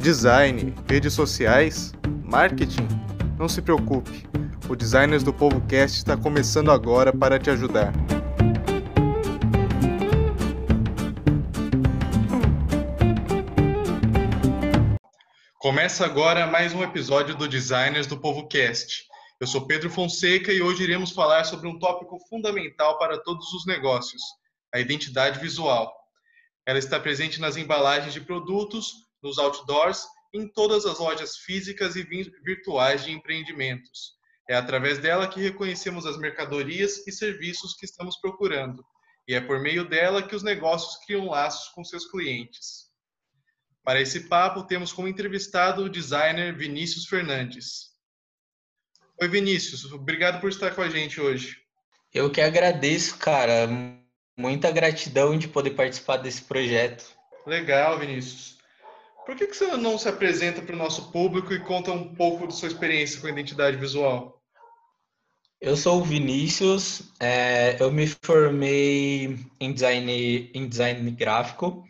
Design, redes sociais, marketing? Não se preocupe, o Designers do Povo Cast está começando agora para te ajudar. Começa agora mais um episódio do Designers do Povo Cast. Eu sou Pedro Fonseca e hoje iremos falar sobre um tópico fundamental para todos os negócios: a identidade visual. Ela está presente nas embalagens de produtos, nos outdoors, em todas as lojas físicas e virtuais de empreendimentos. É através dela que reconhecemos as mercadorias e serviços que estamos procurando, e é por meio dela que os negócios criam laços com seus clientes. Para esse papo, temos como entrevistado o designer Vinícius Fernandes. Oi, Vinícius, obrigado por estar com a gente hoje. Eu que agradeço, cara. Muita gratidão de poder participar desse projeto. Legal, Vinícius. Por que, que você não se apresenta para o nosso público e conta um pouco da sua experiência com identidade visual? Eu sou o Vinícius, é, eu me formei em design, em design gráfico,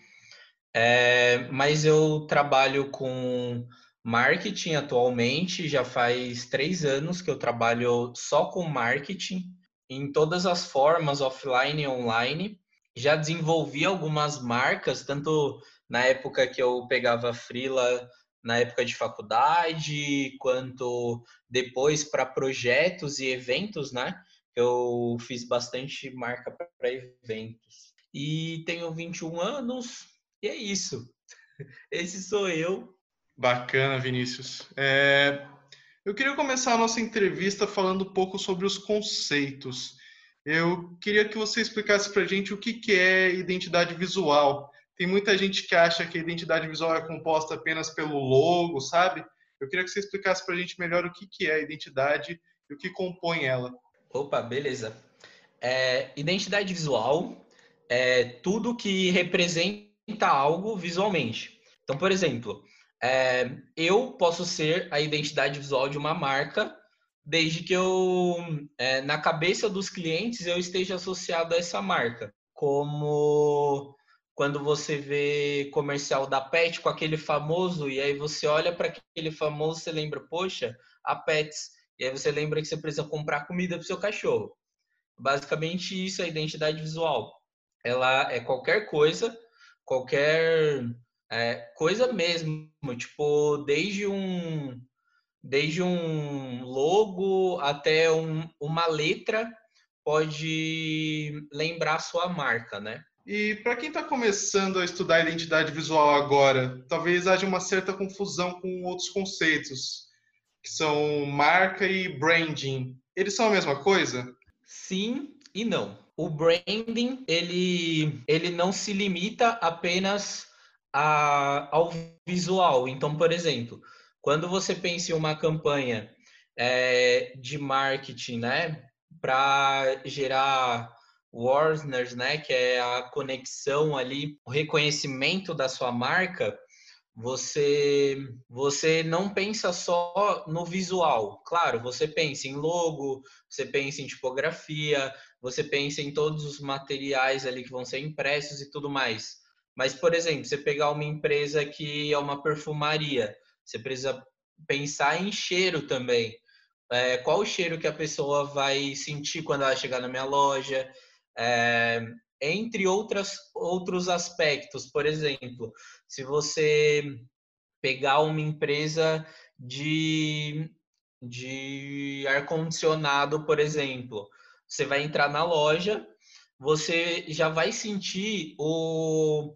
é, mas eu trabalho com marketing atualmente, já faz três anos que eu trabalho só com marketing, em todas as formas, offline e online. Já desenvolvi algumas marcas, tanto na época que eu pegava frila na época de faculdade, quanto depois para projetos e eventos, né? Eu fiz bastante marca para eventos. E tenho 21 anos, e é isso. Esse sou eu. Bacana, Vinícius. É... Eu queria começar a nossa entrevista falando um pouco sobre os conceitos. Eu queria que você explicasse para a gente o que, que é identidade visual tem muita gente que acha que a identidade visual é composta apenas pelo logo, sabe? Eu queria que você explicasse para a gente melhor o que, que é a identidade e o que compõe ela. Opa, beleza. É, identidade visual é tudo que representa algo visualmente. Então, por exemplo, é, eu posso ser a identidade visual de uma marca desde que eu, é, na cabeça dos clientes, eu esteja associado a essa marca. Como quando você vê comercial da Pet com aquele famoso, e aí você olha para aquele famoso, você lembra, poxa, a Pets, e aí você lembra que você precisa comprar comida para seu cachorro. Basicamente, isso é identidade visual. Ela é qualquer coisa, qualquer é, coisa mesmo, tipo, desde um desde um logo até um, uma letra pode lembrar sua marca, né? E para quem está começando a estudar identidade visual agora, talvez haja uma certa confusão com outros conceitos, que são marca e branding. Eles são a mesma coisa? Sim e não. O branding, ele, ele não se limita apenas a, ao visual. Então, por exemplo, quando você pensa em uma campanha é, de marketing, né, para gerar Warners, né, que é a conexão ali, o reconhecimento da sua marca, você você não pensa só no visual. Claro, você pensa em logo, você pensa em tipografia, você pensa em todos os materiais ali que vão ser impressos e tudo mais. Mas, por exemplo, você pegar uma empresa que é uma perfumaria, você precisa pensar em cheiro também. É, qual o cheiro que a pessoa vai sentir quando ela chegar na minha loja? É, entre outras, outros aspectos, por exemplo, se você pegar uma empresa de, de ar-condicionado, por exemplo, você vai entrar na loja, você já vai sentir o,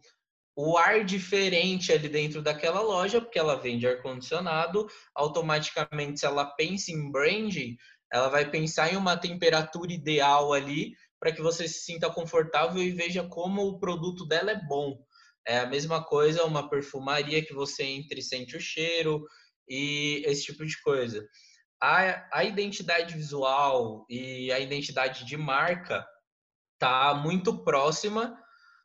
o ar diferente ali dentro daquela loja, porque ela vende ar-condicionado, automaticamente, se ela pensa em branding, ela vai pensar em uma temperatura ideal ali para que você se sinta confortável e veja como o produto dela é bom. É a mesma coisa uma perfumaria que você entre e sente o cheiro e esse tipo de coisa. A, a identidade visual e a identidade de marca tá muito próxima,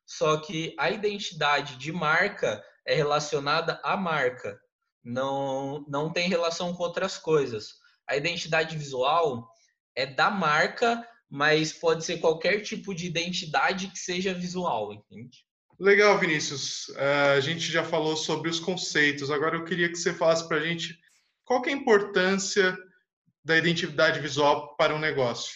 só que a identidade de marca é relacionada à marca, não, não tem relação com outras coisas. A identidade visual é da marca mas pode ser qualquer tipo de identidade que seja visual, entende? Legal, Vinícius. Uh, a gente já falou sobre os conceitos. Agora eu queria que você falasse para a gente qual é a importância da identidade visual para um negócio.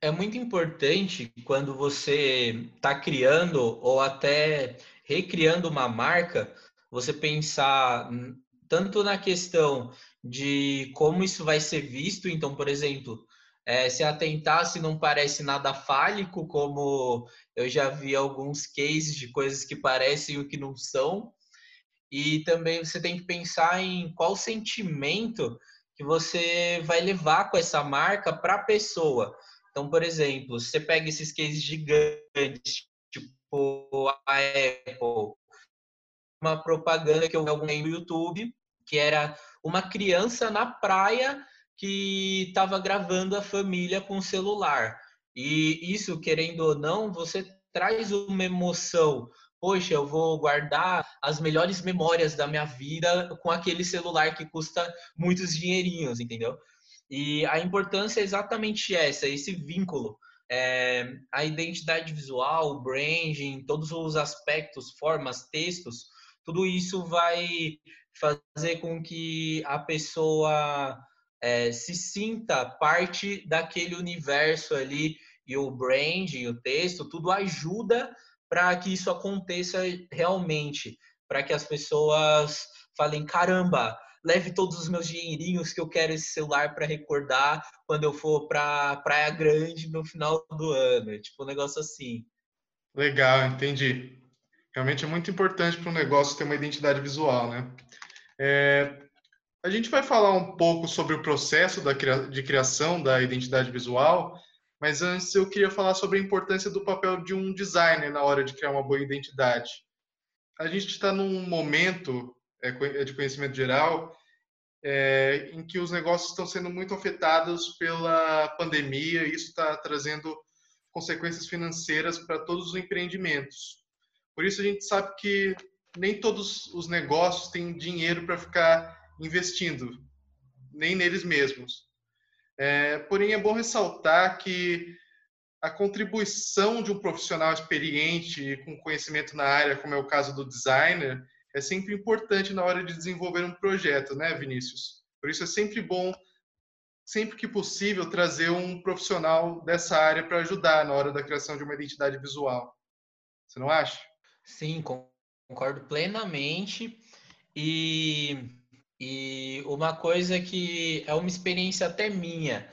É muito importante quando você está criando ou até recriando uma marca, você pensar tanto na questão de como isso vai ser visto. Então, por exemplo, é, se atentar se não parece nada fálico, como eu já vi alguns cases de coisas que parecem o que não são. E também você tem que pensar em qual sentimento que você vai levar com essa marca para a pessoa. Então, por exemplo, você pega esses cases gigantes, tipo a Apple, uma propaganda que eu vi no YouTube, que era uma criança na praia que estava gravando a família com o celular. E isso, querendo ou não, você traz uma emoção. Poxa, eu vou guardar as melhores memórias da minha vida com aquele celular que custa muitos dinheirinhos, entendeu? E a importância é exatamente essa, esse vínculo. É, a identidade visual, o branding, todos os aspectos, formas, textos, tudo isso vai fazer com que a pessoa é, se sinta parte daquele universo ali e o brand, e o texto, tudo ajuda para que isso aconteça realmente, para que as pessoas falem caramba, leve todos os meus dinheirinhos que eu quero esse celular para recordar quando eu for para Praia Grande no final do ano, tipo um negócio assim. Legal, entendi. Realmente é muito importante para um negócio ter uma identidade visual, né? É, a gente vai falar um pouco sobre o processo da, de criação da identidade visual, mas antes eu queria falar sobre a importância do papel de um designer na hora de criar uma boa identidade. A gente está num momento é, é de conhecimento geral é, em que os negócios estão sendo muito afetados pela pandemia e isso está trazendo consequências financeiras para todos os empreendimentos. Por isso a gente sabe que nem todos os negócios têm dinheiro para ficar investindo, nem neles mesmos. É, porém, é bom ressaltar que a contribuição de um profissional experiente com conhecimento na área, como é o caso do designer, é sempre importante na hora de desenvolver um projeto, né, Vinícius? Por isso é sempre bom, sempre que possível, trazer um profissional dessa área para ajudar na hora da criação de uma identidade visual. Você não acha? Sim, concordo plenamente. E e uma coisa que é uma experiência até minha.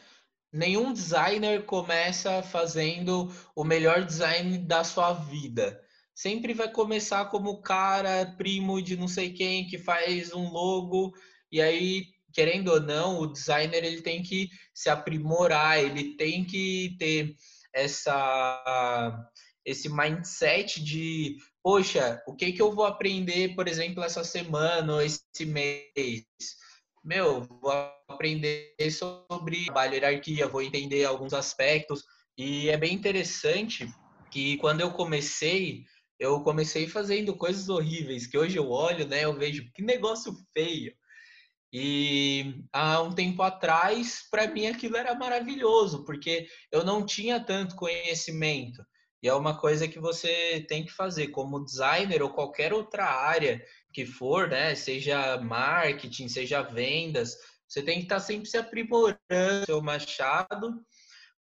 Nenhum designer começa fazendo o melhor design da sua vida. Sempre vai começar como cara primo de não sei quem que faz um logo e aí querendo ou não, o designer ele tem que se aprimorar, ele tem que ter essa esse mindset de poxa, o que que eu vou aprender, por exemplo, essa semana ou esse mês? Meu, vou aprender sobre trabalho, hierarquia, vou entender alguns aspectos. E é bem interessante que quando eu comecei, eu comecei fazendo coisas horríveis, que hoje eu olho, né, eu vejo que negócio feio. E há um tempo atrás, para mim aquilo era maravilhoso, porque eu não tinha tanto conhecimento. E é uma coisa que você tem que fazer como designer ou qualquer outra área que for, né? Seja marketing, seja vendas, você tem que estar sempre se aprimorando seu machado,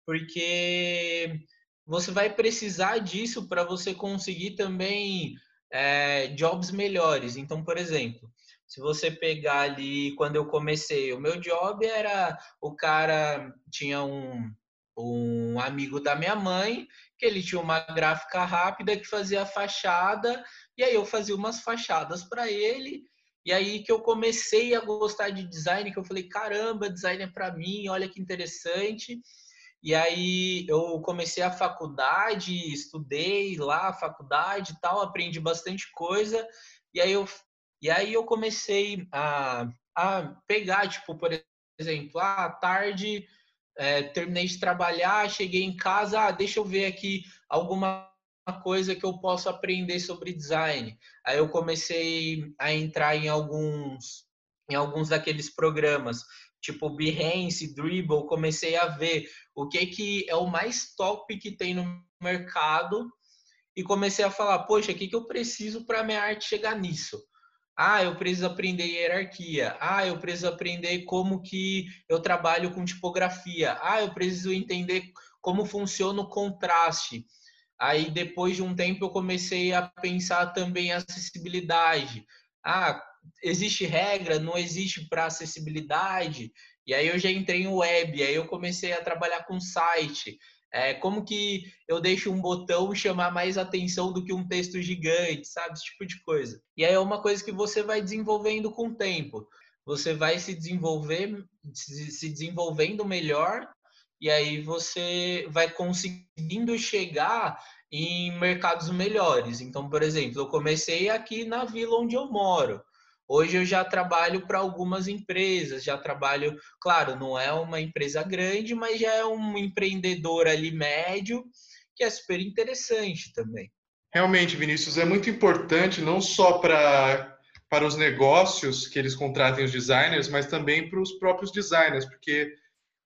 porque você vai precisar disso para você conseguir também é, jobs melhores. Então, por exemplo, se você pegar ali quando eu comecei, o meu job era o cara tinha um, um amigo da minha mãe que ele tinha uma gráfica rápida que fazia fachada, e aí eu fazia umas fachadas para ele, e aí que eu comecei a gostar de design, que eu falei, caramba, design é para mim, olha que interessante. E aí eu comecei a faculdade, estudei lá a faculdade e tal, aprendi bastante coisa, e aí eu, e aí eu comecei a, a pegar, tipo, por exemplo, ah, à tarde é, terminei de trabalhar, cheguei em casa, ah, deixa eu ver aqui alguma coisa que eu posso aprender sobre design. Aí eu comecei a entrar em alguns em alguns daqueles programas, tipo Behance, Dribble, comecei a ver o que que é o mais top que tem no mercado e comecei a falar, poxa, o que, que eu preciso para minha arte chegar nisso? Ah, eu preciso aprender hierarquia. Ah, eu preciso aprender como que eu trabalho com tipografia. Ah, eu preciso entender como funciona o contraste. Aí depois de um tempo eu comecei a pensar também a acessibilidade. Ah, existe regra, não existe para acessibilidade. E aí eu já entrei em web, aí eu comecei a trabalhar com site. É, como que eu deixo um botão chamar mais atenção do que um texto gigante, sabe? Esse tipo de coisa. E aí é uma coisa que você vai desenvolvendo com o tempo. Você vai se desenvolver, se desenvolvendo melhor, e aí você vai conseguindo chegar em mercados melhores. Então, por exemplo, eu comecei aqui na vila onde eu moro. Hoje eu já trabalho para algumas empresas, já trabalho, claro, não é uma empresa grande, mas já é um empreendedor ali médio, que é super interessante também. Realmente, Vinícius, é muito importante não só para para os negócios que eles contratem os designers, mas também para os próprios designers, porque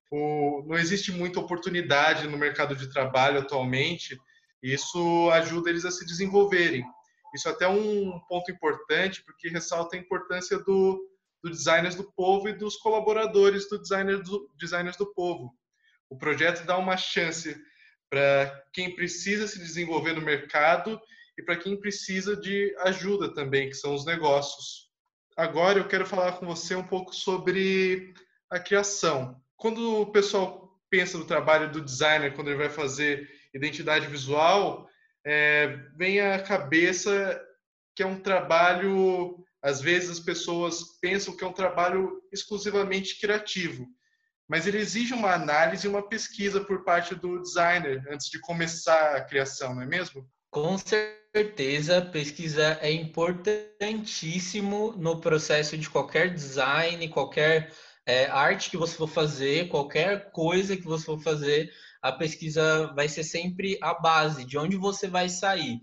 o, não existe muita oportunidade no mercado de trabalho atualmente, e isso ajuda eles a se desenvolverem. Isso é até um ponto importante, porque ressalta a importância do, do designers do povo e dos colaboradores do designers do, designers do povo. O projeto dá uma chance para quem precisa se desenvolver no mercado e para quem precisa de ajuda também, que são os negócios. Agora eu quero falar com você um pouco sobre a criação. Quando o pessoal pensa no trabalho do designer, quando ele vai fazer identidade visual, é, vem à cabeça que é um trabalho, às vezes as pessoas pensam que é um trabalho exclusivamente criativo, mas ele exige uma análise e uma pesquisa por parte do designer antes de começar a criação, não é mesmo? Com certeza, pesquisa é importantíssimo no processo de qualquer design, qualquer é, arte que você for fazer, qualquer coisa que você for fazer, a pesquisa vai ser sempre a base de onde você vai sair.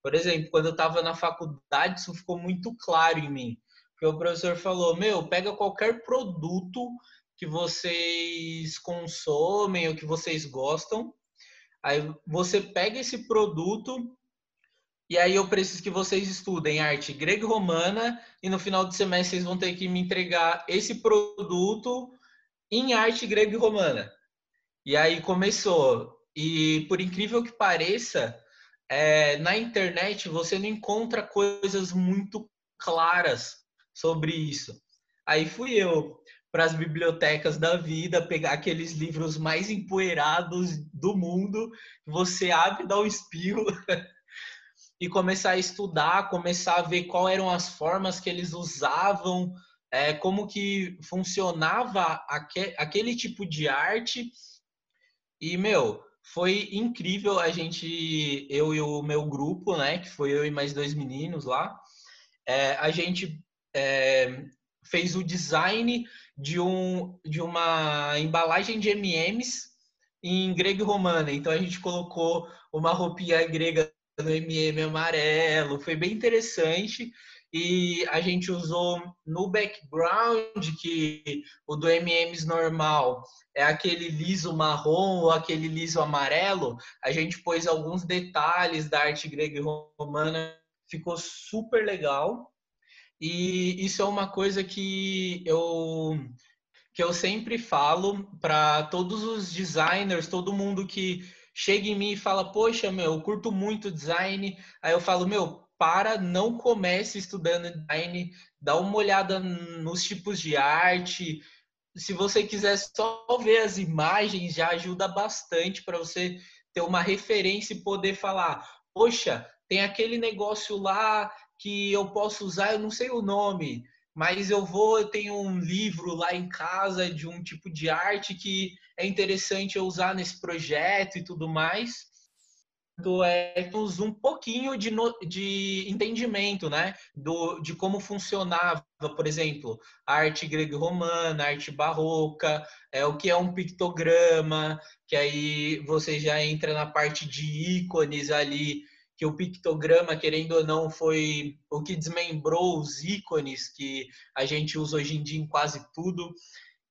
Por exemplo, quando eu estava na faculdade, isso ficou muito claro em mim. Porque o professor falou: Meu, pega qualquer produto que vocês consomem ou que vocês gostam. Aí você pega esse produto e aí eu preciso que vocês estudem arte grega e romana e no final do semestre vocês vão ter que me entregar esse produto em arte grega e romana. E aí começou. E por incrível que pareça, é, na internet você não encontra coisas muito claras sobre isso. Aí fui eu para as bibliotecas da vida, pegar aqueles livros mais empoeirados do mundo, você abre, dá um espirro e começar a estudar, começar a ver quais eram as formas que eles usavam, é, como que funcionava aquele tipo de arte e, meu, foi incrível a gente, eu e o meu grupo, né, que foi eu e mais dois meninos lá, é, a gente é, fez o design de, um, de uma embalagem de M&M's em grego e romana. Então a gente colocou uma roupinha grega no M&M amarelo, foi bem interessante e a gente usou no background que o do MMs normal é aquele liso marrom ou aquele liso amarelo, a gente pôs alguns detalhes da arte grega e romana, ficou super legal. E isso é uma coisa que eu que eu sempre falo para todos os designers, todo mundo que chega em mim e fala: "Poxa, meu, eu curto muito design". Aí eu falo: "Meu, para, não comece estudando design, dá uma olhada nos tipos de arte. Se você quiser só ver as imagens, já ajuda bastante para você ter uma referência e poder falar: poxa, tem aquele negócio lá que eu posso usar, eu não sei o nome, mas eu vou, eu tenho um livro lá em casa de um tipo de arte que é interessante eu usar nesse projeto e tudo mais do Ecos um pouquinho de, no, de entendimento, né? Do, de como funcionava, por exemplo, a arte grego-romana, a arte barroca, é, o que é um pictograma, que aí você já entra na parte de ícones ali, que o pictograma, querendo ou não, foi o que desmembrou os ícones que a gente usa hoje em dia em quase tudo.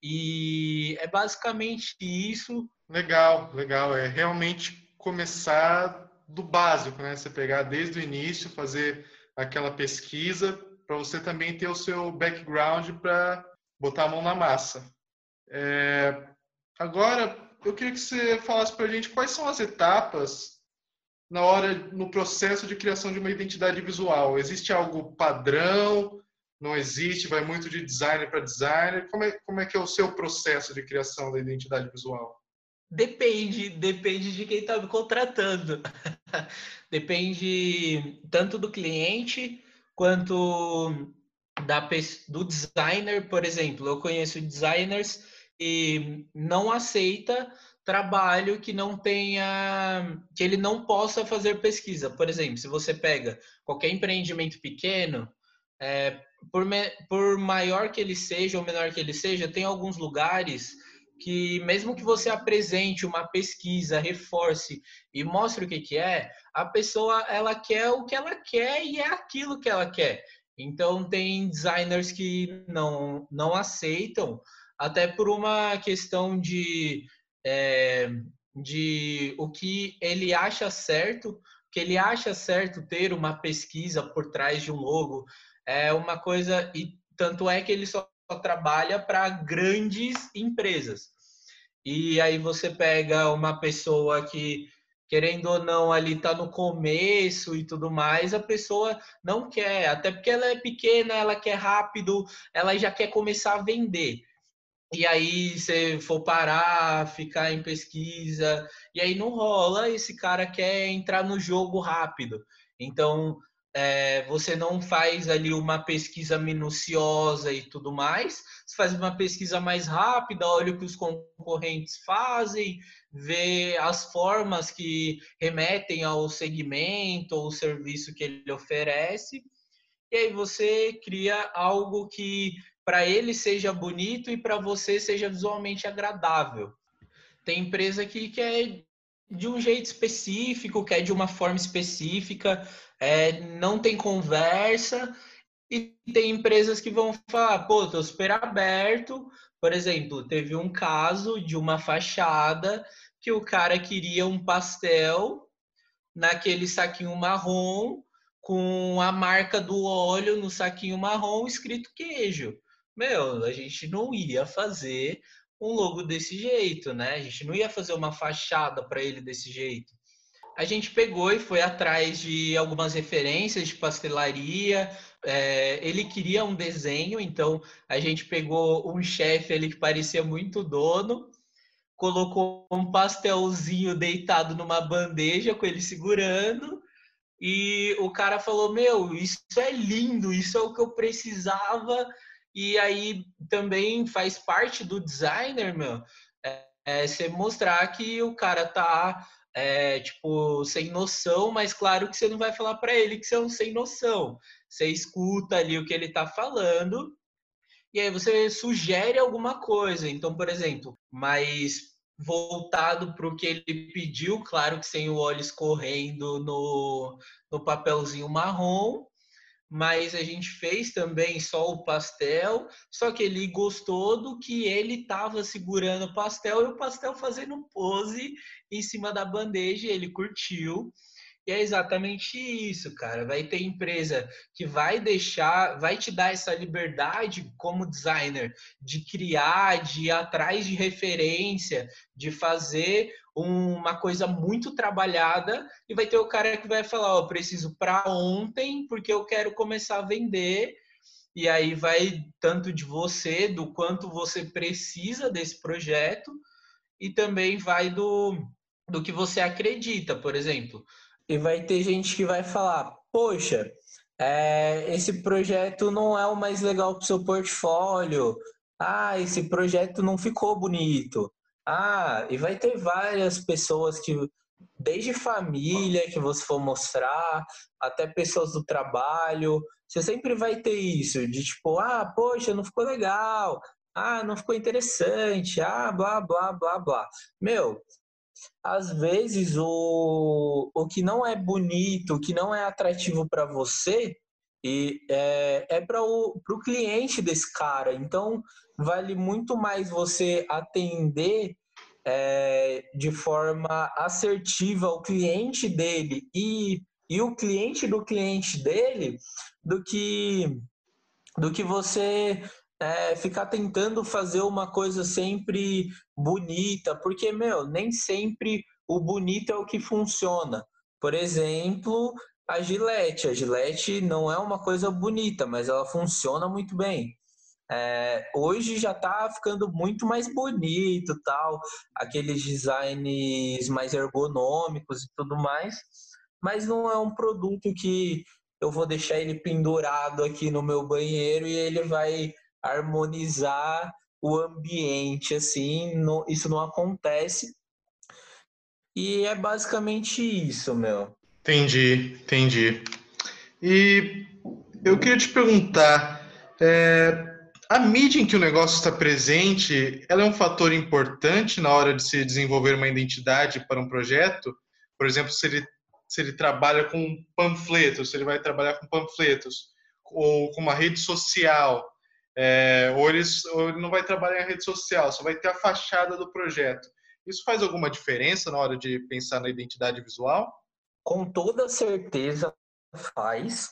E é basicamente isso. Legal, legal. É realmente começar do básico, né? Você pegar desde o início, fazer aquela pesquisa para você também ter o seu background para botar a mão na massa. É, agora, eu queria que você falasse para a gente quais são as etapas na hora, no processo de criação de uma identidade visual. Existe algo padrão? Não existe? Vai muito de designer para designer? Como é, como é que é o seu processo de criação da identidade visual? Depende, depende de quem está me contratando. depende tanto do cliente quanto da, do designer, por exemplo. Eu conheço designers e não aceita trabalho que não tenha, que ele não possa fazer pesquisa. Por exemplo, se você pega qualquer empreendimento pequeno, é, por, me, por maior que ele seja ou menor que ele seja, tem alguns lugares que mesmo que você apresente uma pesquisa, reforce e mostre o que, que é, a pessoa ela quer o que ela quer e é aquilo que ela quer. Então tem designers que não não aceitam até por uma questão de é, de o que ele acha certo, que ele acha certo ter uma pesquisa por trás de um logo é uma coisa e tanto é que ele só trabalha para grandes empresas. E aí você pega uma pessoa que querendo ou não ali está no começo e tudo mais, a pessoa não quer, até porque ela é pequena, ela quer rápido, ela já quer começar a vender. E aí você for parar, ficar em pesquisa, e aí não rola, esse cara quer entrar no jogo rápido. Então, é, você não faz ali uma pesquisa minuciosa e tudo mais, você faz uma pesquisa mais rápida, olha o que os concorrentes fazem, vê as formas que remetem ao segmento ou serviço que ele oferece, e aí você cria algo que para ele seja bonito e para você seja visualmente agradável. Tem empresa que quer de um jeito específico, quer de uma forma específica, é, não tem conversa, e tem empresas que vão falar, pô, tô super aberto. Por exemplo, teve um caso de uma fachada que o cara queria um pastel naquele saquinho marrom com a marca do óleo no saquinho marrom escrito queijo. Meu, a gente não ia fazer um logo desse jeito, né? A gente não ia fazer uma fachada para ele desse jeito. A gente pegou e foi atrás de algumas referências de pastelaria. É, ele queria um desenho, então a gente pegou um chefe ali que parecia muito dono colocou um pastelzinho deitado numa bandeja com ele segurando. E o cara falou: Meu, isso é lindo, isso é o que eu precisava. E aí também faz parte do designer, meu, é, é você mostrar que o cara tá, é, tipo, sem noção, mas claro que você não vai falar para ele que você é um sem noção. Você escuta ali o que ele tá falando e aí você sugere alguma coisa. Então, por exemplo, mais voltado para o que ele pediu, claro que sem o óleo escorrendo no, no papelzinho marrom, mas a gente fez também só o pastel, só que ele gostou do que ele estava segurando o pastel e o pastel fazendo pose em cima da bandeja, ele curtiu. E é exatamente isso, cara. Vai ter empresa que vai deixar, vai te dar essa liberdade como designer de criar, de ir atrás de referência, de fazer uma coisa muito trabalhada e vai ter o cara que vai falar, ó, oh, preciso para ontem porque eu quero começar a vender. E aí vai tanto de você, do quanto você precisa desse projeto e também vai do do que você acredita, por exemplo e vai ter gente que vai falar: poxa, é, esse projeto não é o mais legal para o seu portfólio. Ah, esse projeto não ficou bonito. Ah, e vai ter várias pessoas que, desde família que você for mostrar, até pessoas do trabalho, você sempre vai ter isso, de tipo, ah, poxa, não ficou legal, ah, não ficou interessante, ah, blá, blá, blá, blá. Meu, às vezes o, o que não é bonito, o que não é atrativo para você, e é, é para o cliente desse cara. Então, vale muito mais você atender é, de forma assertiva ao cliente dele e, e o cliente do cliente dele do que do que você é, ficar tentando fazer uma coisa sempre bonita, porque, meu, nem sempre o bonito é o que funciona. Por exemplo, a Gillette. A Gillette não é uma coisa bonita, mas ela funciona muito bem. É, hoje já está ficando muito mais bonito, tal, aqueles designs mais ergonômicos e tudo mais, mas não é um produto que eu vou deixar ele pendurado aqui no meu banheiro e ele vai harmonizar o ambiente, assim, não, isso não acontece. E é basicamente isso, meu. Entendi, entendi. E eu queria te perguntar, é, a mídia em que o negócio está presente, ela é um fator importante na hora de se desenvolver uma identidade para um projeto? Por exemplo, se ele, se ele trabalha com panfletos, se ele vai trabalhar com panfletos, ou com uma rede social, é, ou, ele, ou ele não vai trabalhar em rede social, só vai ter a fachada do projeto. Isso faz alguma diferença na hora de pensar na identidade visual? Com toda certeza faz.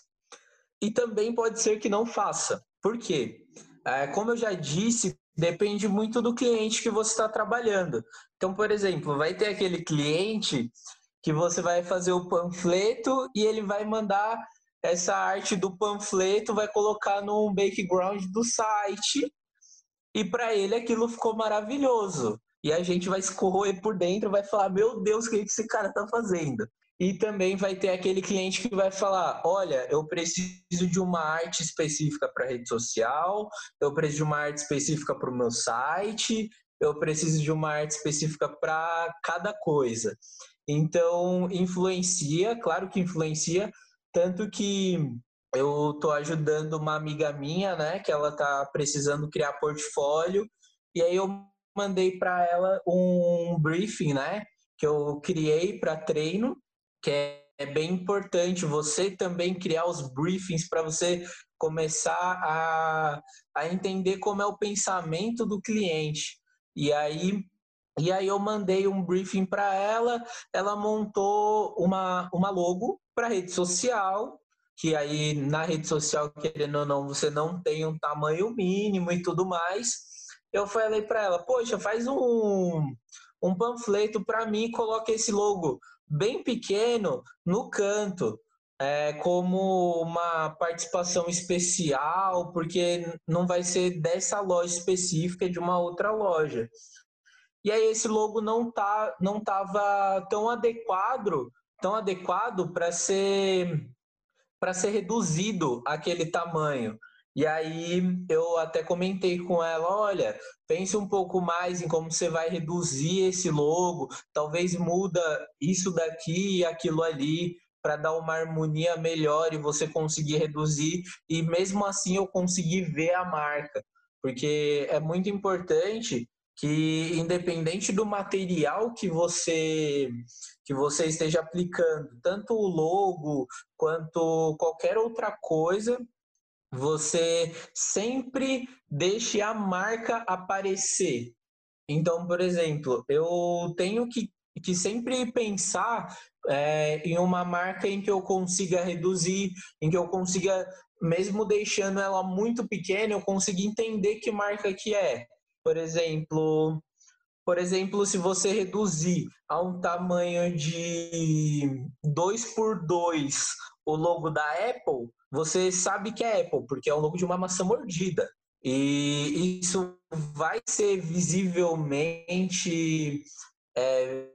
E também pode ser que não faça. Por quê? É, como eu já disse, depende muito do cliente que você está trabalhando. Então, por exemplo, vai ter aquele cliente que você vai fazer o panfleto e ele vai mandar essa arte do panfleto, vai colocar no background do site e para ele aquilo ficou maravilhoso. E a gente vai escorrer por dentro, vai falar: Meu Deus, o que esse cara está fazendo? E também vai ter aquele cliente que vai falar: olha, eu preciso de uma arte específica para rede social, eu preciso de uma arte específica para o meu site, eu preciso de uma arte específica para cada coisa. Então, influencia, claro que influencia, tanto que eu estou ajudando uma amiga minha, né, que ela está precisando criar portfólio, e aí eu mandei para ela um briefing, né, que eu criei para treino, que é, é bem importante você também criar os briefings para você começar a, a entender como é o pensamento do cliente. E aí e aí eu mandei um briefing para ela, ela montou uma, uma logo para rede social, que aí na rede social, querendo ou não, você não tem um tamanho mínimo e tudo mais. Eu falei para ela, poxa, faz um, um panfleto para mim e coloca esse logo bem pequeno no canto, é, como uma participação especial, porque não vai ser dessa loja específica de uma outra loja. E aí esse logo não tá não estava tão adequado, tão adequado para ser para ser reduzido aquele tamanho. E aí eu até comentei com ela, olha, pense um pouco mais em como você vai reduzir esse logo, talvez muda isso daqui e aquilo ali para dar uma harmonia melhor e você conseguir reduzir e mesmo assim eu conseguir ver a marca, porque é muito importante que independente do material que você que você esteja aplicando, tanto o logo quanto qualquer outra coisa, você sempre deixe a marca aparecer. Então, por exemplo, eu tenho que, que sempre pensar é, em uma marca em que eu consiga reduzir, em que eu consiga, mesmo deixando ela muito pequena, eu consiga entender que marca que é. Por exemplo, por exemplo, se você reduzir a um tamanho de 2 por 2 o logo da Apple, você sabe que é Apple, porque é o logo de uma maçã mordida. E isso vai ser visivelmente é,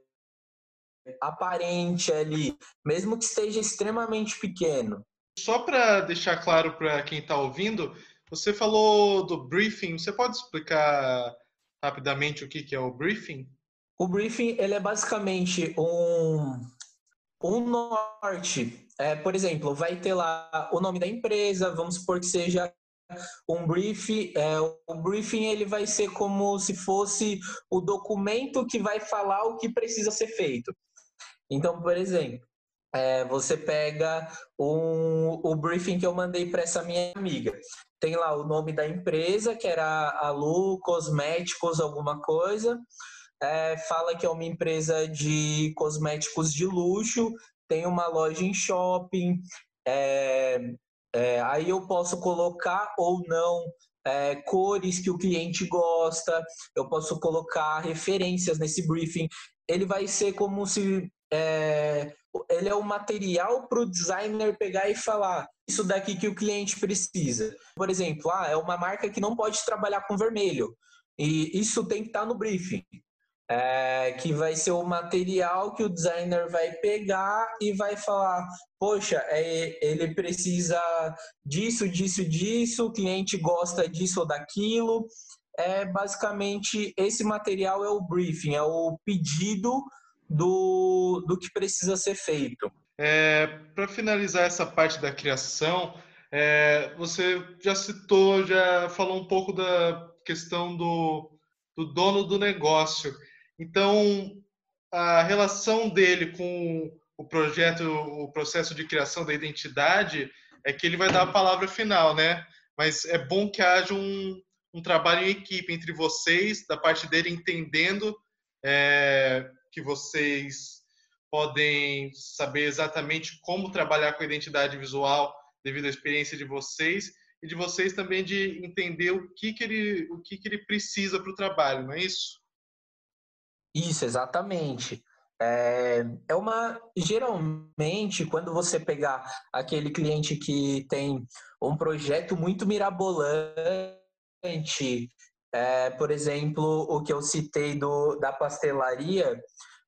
aparente ali, mesmo que esteja extremamente pequeno. Só para deixar claro para quem está ouvindo, você falou do briefing. Você pode explicar rapidamente o que, que é o briefing? O briefing ele é basicamente um, um norte é, por exemplo, vai ter lá o nome da empresa, vamos supor que seja um briefing. É, o briefing ele vai ser como se fosse o documento que vai falar o que precisa ser feito. Então, por exemplo, é, você pega um, o briefing que eu mandei para essa minha amiga. Tem lá o nome da empresa, que era a Lu Cosméticos, alguma coisa. é, fala que é uma empresa de cosméticos de luxo, tem uma loja em shopping, é, é, aí eu posso colocar ou não é, cores que o cliente gosta, eu posso colocar referências nesse briefing. Ele vai ser como se é, ele é o material para o designer pegar e falar isso daqui que o cliente precisa. Por exemplo, ah, é uma marca que não pode trabalhar com vermelho. E isso tem que estar tá no briefing é, que vai ser o material que o designer vai pegar e vai falar, poxa, é, ele precisa disso, disso, disso, o cliente gosta disso ou daquilo. É basicamente esse material é o briefing, é o pedido do, do que precisa ser feito. É, Para finalizar essa parte da criação, é, você já citou, já falou um pouco da questão do, do dono do negócio. Então, a relação dele com o projeto, o processo de criação da identidade, é que ele vai dar a palavra final, né? Mas é bom que haja um, um trabalho em equipe entre vocês, da parte dele entendendo é, que vocês podem saber exatamente como trabalhar com a identidade visual devido à experiência de vocês e de vocês também de entender o que, que ele o que, que ele precisa para o trabalho, não é isso? Isso, exatamente. É, é uma. Geralmente, quando você pegar aquele cliente que tem um projeto muito mirabolante, é, por exemplo, o que eu citei do, da pastelaria,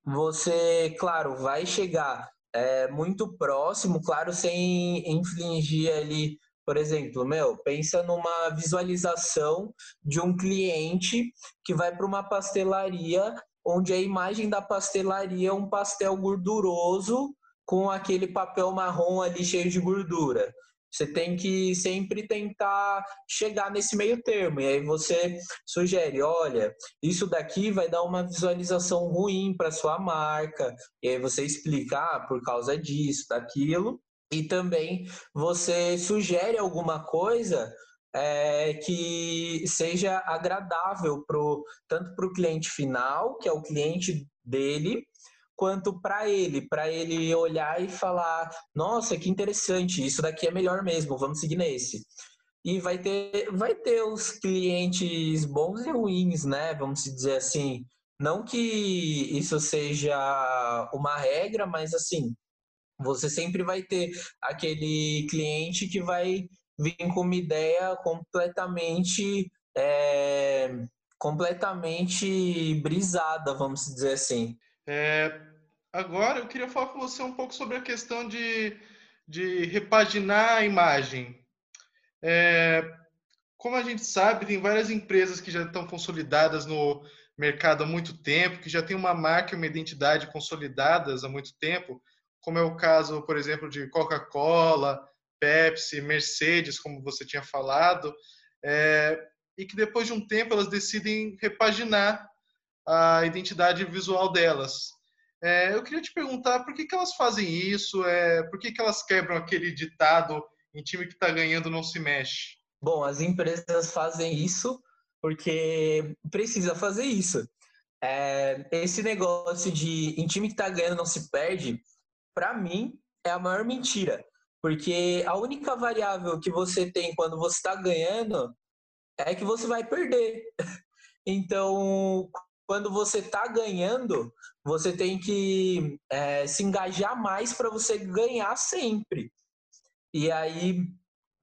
você, claro, vai chegar é, muito próximo, claro, sem infligir ali, por exemplo, meu, pensa numa visualização de um cliente que vai para uma pastelaria onde a imagem da pastelaria é um pastel gorduroso com aquele papel marrom ali cheio de gordura. Você tem que sempre tentar chegar nesse meio termo. E aí você sugere, olha, isso daqui vai dar uma visualização ruim para sua marca. E aí você explica, ah, por causa disso, daquilo. E também você sugere alguma coisa é, que seja agradável pro, tanto para o cliente final, que é o cliente dele, quanto para ele, para ele olhar e falar: nossa, que interessante, isso daqui é melhor mesmo, vamos seguir nesse. E vai ter, vai ter os clientes bons e ruins, né? Vamos dizer assim. Não que isso seja uma regra, mas assim, você sempre vai ter aquele cliente que vai vim com uma ideia completamente é, completamente brisada, vamos dizer assim. É, agora eu queria falar com você um pouco sobre a questão de, de repaginar a imagem. É, como a gente sabe, tem várias empresas que já estão consolidadas no mercado há muito tempo, que já tem uma marca e uma identidade consolidadas há muito tempo, como é o caso, por exemplo, de Coca-Cola, Pepsi, Mercedes, como você tinha falado, é, e que depois de um tempo elas decidem repaginar a identidade visual delas. É, eu queria te perguntar por que, que elas fazem isso, é, por que, que elas quebram aquele ditado em time que está ganhando não se mexe? Bom, as empresas fazem isso porque precisa fazer isso. É, esse negócio de em time que está ganhando não se perde, para mim, é a maior mentira. Porque a única variável que você tem quando você está ganhando é que você vai perder. Então, quando você está ganhando, você tem que é, se engajar mais para você ganhar sempre. E aí,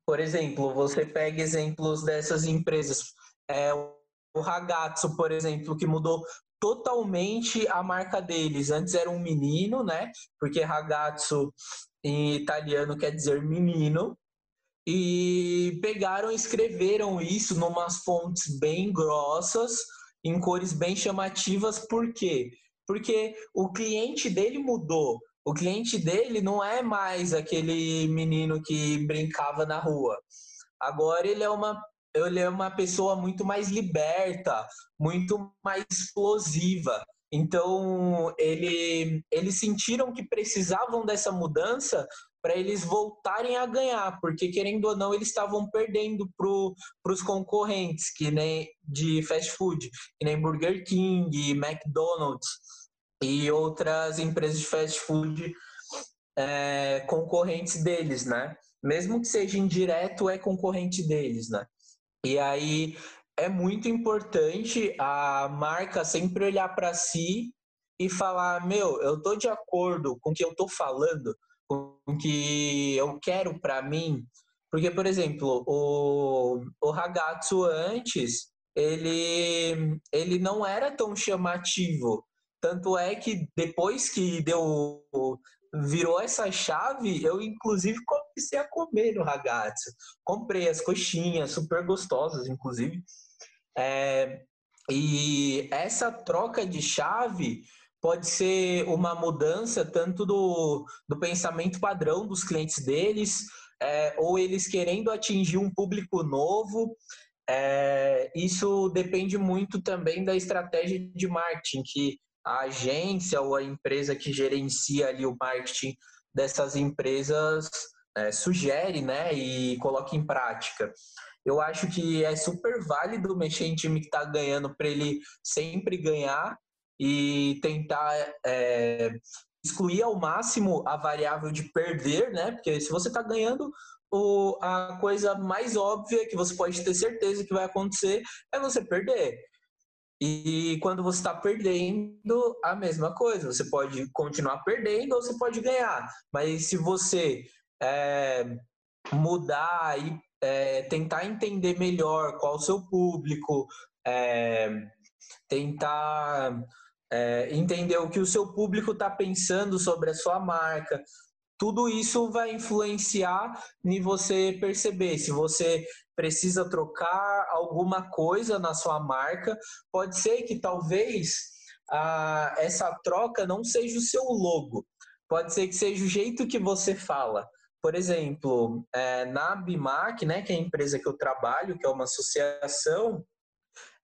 por exemplo, você pega exemplos dessas empresas. É, o Ragazzo, por exemplo, que mudou totalmente a marca deles. Antes era um menino, né? Porque Ragazzo em italiano quer dizer menino, e pegaram e escreveram isso numas fontes bem grossas, em cores bem chamativas, por quê? Porque o cliente dele mudou. O cliente dele não é mais aquele menino que brincava na rua. Agora ele é uma ele é uma pessoa muito mais liberta, muito mais explosiva. Então, ele, eles sentiram que precisavam dessa mudança para eles voltarem a ganhar, porque querendo ou não, eles estavam perdendo para os concorrentes, que nem de fast food, que nem Burger King, McDonald's e outras empresas de fast food é, concorrentes deles, né? Mesmo que seja indireto, é concorrente deles, né? E aí é muito importante a marca sempre olhar para si e falar: meu, eu tô de acordo com o que eu tô falando, com o que eu quero para mim. Porque, por exemplo, o, o Ragazzo antes, ele, ele não era tão chamativo. Tanto é que depois que deu virou essa chave, eu inclusive comecei a comer no ragazzo. Comprei as coxinhas, super gostosas, inclusive. É, e essa troca de chave pode ser uma mudança tanto do, do pensamento padrão dos clientes deles, é, ou eles querendo atingir um público novo. É, isso depende muito também da estratégia de marketing que a agência ou a empresa que gerencia ali o marketing dessas empresas é, sugere né, e coloca em prática. Eu acho que é super válido mexer em time que está ganhando para ele sempre ganhar e tentar é, excluir ao máximo a variável de perder, né? Porque se você está ganhando, o, a coisa mais óbvia que você pode ter certeza que vai acontecer é você perder. E quando você está perdendo, a mesma coisa. Você pode continuar perdendo ou você pode ganhar. Mas se você é, mudar e é, tentar entender melhor qual o seu público, é, tentar é, entender o que o seu público está pensando sobre a sua marca, tudo isso vai influenciar em você perceber se você precisa trocar alguma coisa na sua marca. Pode ser que talvez essa troca não seja o seu logo, pode ser que seja o jeito que você fala. Por exemplo, é, na Bimac, né, que é a empresa que eu trabalho, que é uma associação,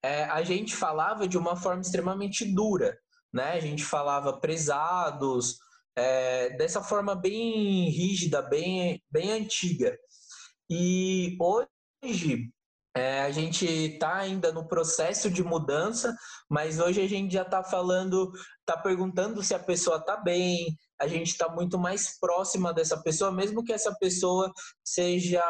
é, a gente falava de uma forma extremamente dura. Né? A gente falava prezados, é, dessa forma bem rígida, bem, bem antiga. E hoje é, a gente está ainda no processo de mudança, mas hoje a gente já está falando, está perguntando se a pessoa está bem, a gente está muito mais próxima dessa pessoa, mesmo que essa pessoa seja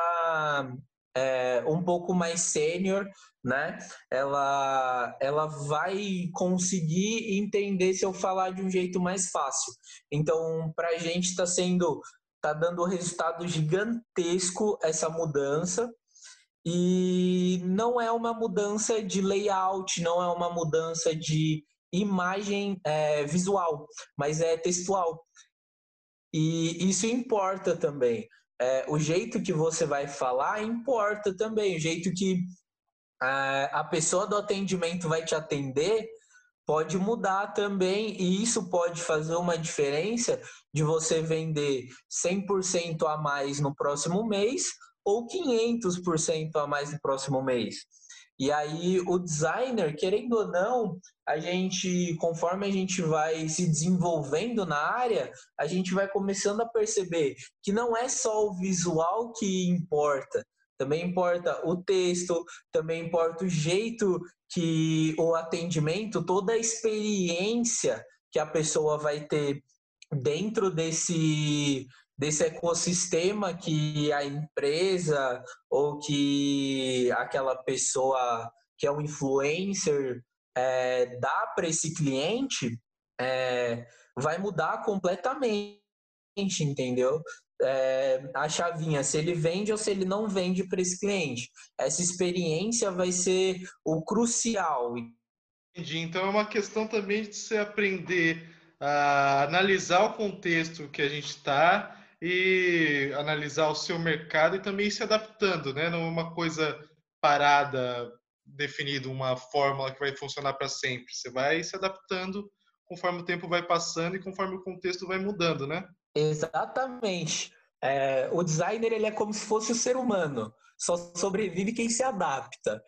é, um pouco mais sênior, né? Ela, ela vai conseguir entender se eu falar de um jeito mais fácil. Então, para a gente está sendo, está dando um resultado gigantesco essa mudança. E não é uma mudança de layout, não é uma mudança de imagem é, visual, mas é textual. E isso importa também. É, o jeito que você vai falar importa também. O jeito que é, a pessoa do atendimento vai te atender pode mudar também. E isso pode fazer uma diferença de você vender 100% a mais no próximo mês ou 500% a mais no próximo mês. E aí o designer, querendo ou não, a gente, conforme a gente vai se desenvolvendo na área, a gente vai começando a perceber que não é só o visual que importa, também importa o texto, também importa o jeito que o atendimento, toda a experiência que a pessoa vai ter dentro desse desse ecossistema que a empresa ou que aquela pessoa que é um influencer é, dá para esse cliente é, vai mudar completamente, entendeu? É, a chavinha, se ele vende ou se ele não vende para esse cliente. Essa experiência vai ser o crucial. Entendi. Então é uma questão também de você aprender a analisar o contexto que a gente está e analisar o seu mercado e também ir se adaptando, né? Não é uma coisa parada, definida, uma fórmula que vai funcionar para sempre. Você vai se adaptando conforme o tempo vai passando e conforme o contexto vai mudando, né? Exatamente. É, o designer ele é como se fosse o ser humano. Só sobrevive quem se adapta.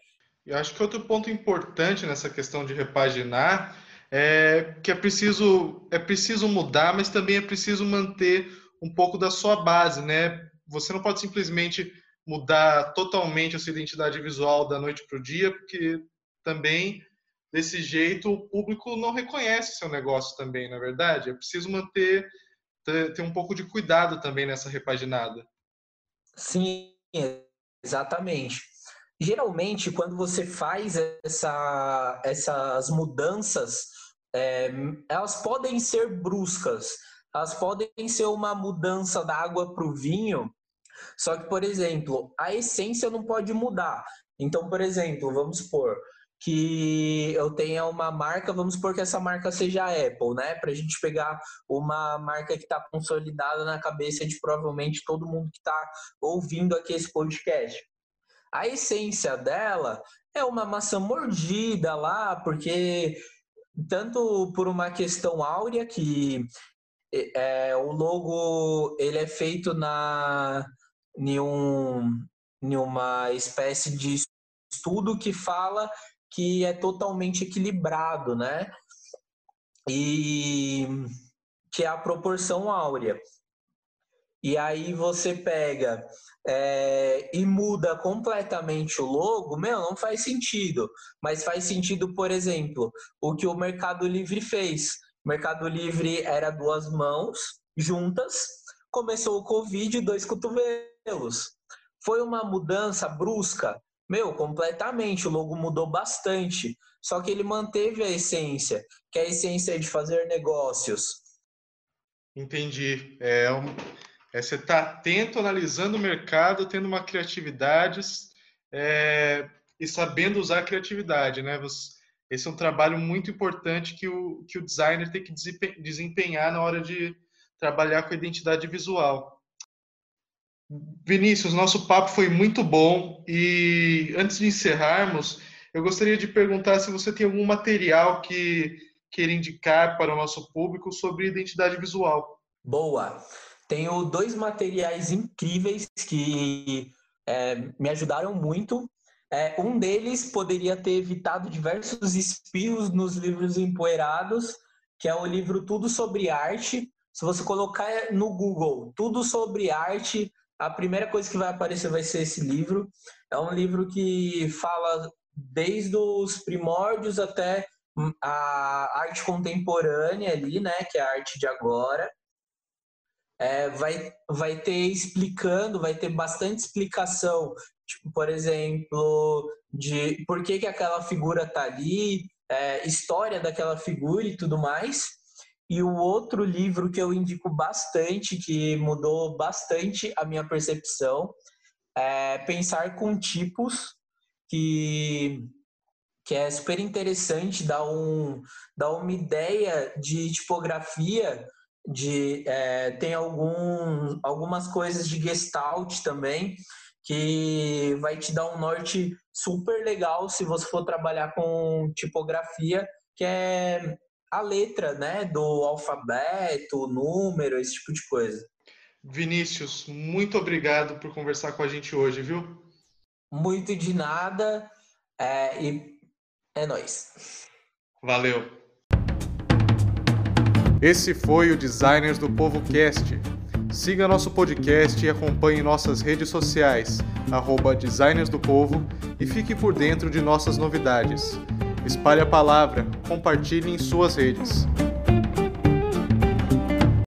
Eu acho que outro ponto importante nessa questão de repaginar é que é preciso é preciso mudar, mas também é preciso manter um pouco da sua base, né? Você não pode simplesmente mudar totalmente a sua identidade visual da noite para o dia, porque também desse jeito o público não reconhece seu negócio também, na é verdade. É preciso manter ter, um pouco de cuidado também nessa repaginada. Sim, exatamente. Geralmente, quando você faz essa, essas mudanças, é, elas podem ser bruscas, elas podem ser uma mudança da água para o vinho, só que, por exemplo, a essência não pode mudar. Então, por exemplo, vamos supor, que eu tenha uma marca, vamos supor que essa marca seja a Apple, né? Para a gente pegar uma marca que está consolidada na cabeça de provavelmente todo mundo que está ouvindo aqui esse podcast. A essência dela é uma maçã mordida lá, porque tanto por uma questão áurea que é, o logo ele é feito na em, um, uma espécie de estudo que fala que é totalmente equilibrado, né? E que é a proporção áurea. E aí você pega é, e muda completamente o logo, meu, não faz sentido. Mas faz sentido, por exemplo, o que o Mercado Livre fez. Mercado Livre era duas mãos juntas, começou o Covid, dois cotovelos. Foi uma mudança brusca? Meu, completamente. O logo mudou bastante. Só que ele manteve a essência, que é a essência de fazer negócios. Entendi. É, é você está atento, analisando o mercado, tendo uma criatividade é, e sabendo usar a criatividade, né? Você, esse é um trabalho muito importante que o, que o designer tem que desempenhar na hora de trabalhar com a identidade visual. Vinícius, nosso papo foi muito bom e antes de encerrarmos, eu gostaria de perguntar se você tem algum material que queira indicar para o nosso público sobre identidade visual. Boa. Tenho dois materiais incríveis que é, me ajudaram muito. É, um deles poderia ter evitado diversos espirros nos livros empoeirados, que é o livro Tudo sobre Arte. Se você colocar no Google Tudo sobre Arte, a primeira coisa que vai aparecer vai ser esse livro. É um livro que fala desde os primórdios até a arte contemporânea ali, né, que é a arte de agora. É, vai, vai ter explicando, vai ter bastante explicação, tipo, por exemplo, de por que, que aquela figura tá ali, é, história daquela figura e tudo mais. E o outro livro que eu indico bastante, que mudou bastante a minha percepção, é Pensar com Tipos, que, que é super interessante, dá, um, dá uma ideia de tipografia, de, é, tem algum, algumas coisas de gestalt também, que vai te dar um norte super legal se você for trabalhar com tipografia, que é a letra, né, do alfabeto, o número, esse tipo de coisa. Vinícius, muito obrigado por conversar com a gente hoje, viu? Muito de nada é, e é nós. Valeu. Esse foi o Designers do Povo Cast. Siga nosso podcast e acompanhe nossas redes sociais, arroba Designers do Povo, e fique por dentro de nossas novidades. Espalhe a palavra, compartilhe em suas redes.